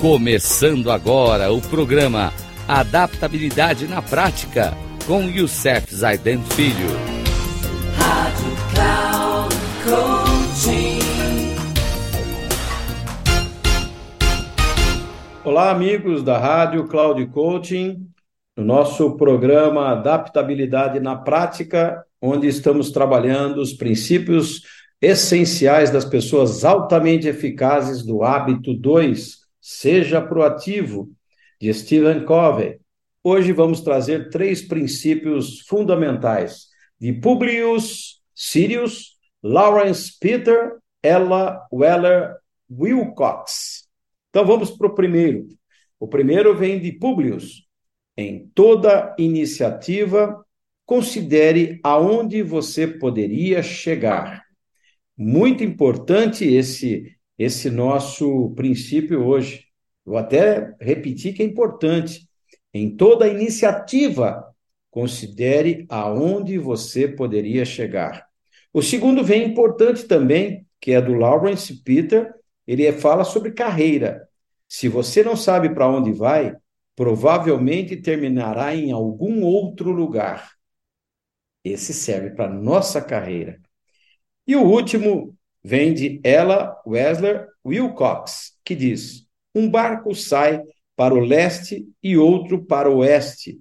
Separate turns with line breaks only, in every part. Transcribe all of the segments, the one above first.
Começando agora o programa Adaptabilidade na Prática com Youssef Zaiden Filho. Rádio Cloud
Coaching. Olá, amigos da Rádio Cloud Coaching, no nosso programa Adaptabilidade na Prática, onde estamos trabalhando os princípios essenciais das pessoas altamente eficazes do hábito 2 Seja proativo, de Stephen Covey. Hoje vamos trazer três princípios fundamentais de Publius Sirius, Lawrence Peter, Ella Weller Wilcox. Então vamos para o primeiro. O primeiro vem de Publius. Em toda iniciativa, considere aonde você poderia chegar. Muito importante esse esse nosso princípio hoje. Vou até repetir que é importante. Em toda iniciativa, considere aonde você poderia chegar. O segundo vem importante também, que é do Lawrence Peter, ele fala sobre carreira. Se você não sabe para onde vai, provavelmente terminará em algum outro lugar. Esse serve para nossa carreira. E o último vem de Ella Wessler Wilcox, que diz: Um barco sai para o leste e outro para o oeste,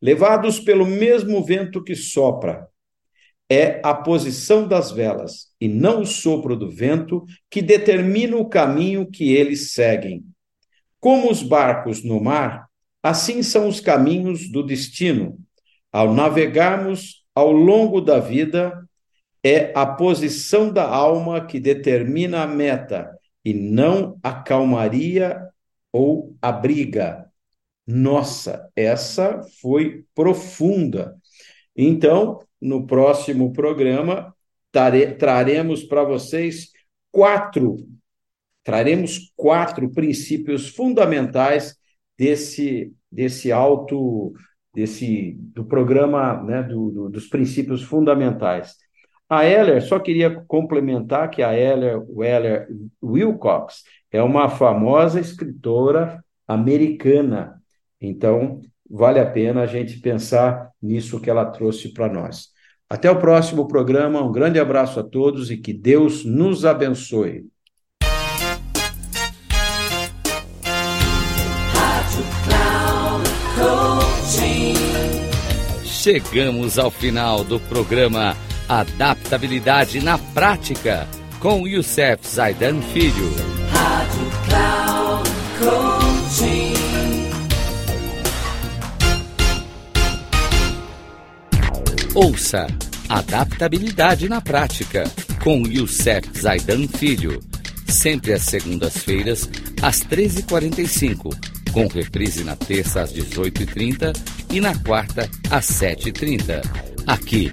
levados pelo mesmo vento que sopra. É a posição das velas e não o sopro do vento que determina o caminho que eles seguem. Como os barcos no mar, assim são os caminhos do destino. Ao navegarmos ao longo da vida, é a posição da alma que determina a meta e não a calmaria ou a briga. Nossa, essa foi profunda. Então, no próximo programa, tare, traremos para vocês quatro, traremos quatro princípios fundamentais desse, desse alto, desse, do programa, né, do, do, dos princípios fundamentais. A Heller, só queria complementar que a Heller Weller Wilcox é uma famosa escritora americana. Então, vale a pena a gente pensar nisso que ela trouxe para nós. Até o próximo programa, um grande abraço a todos e que Deus nos abençoe.
Chegamos ao final do programa Adaptabilidade na Prática, com Youssef Zaidan Filho. Rádio Cloud Coaching. Ouça Adaptabilidade na Prática, com Youssef Zaidan Filho. Sempre às segundas-feiras, às 13h45, com reprise na terça às 18h30 e na quarta às 7h30. Aqui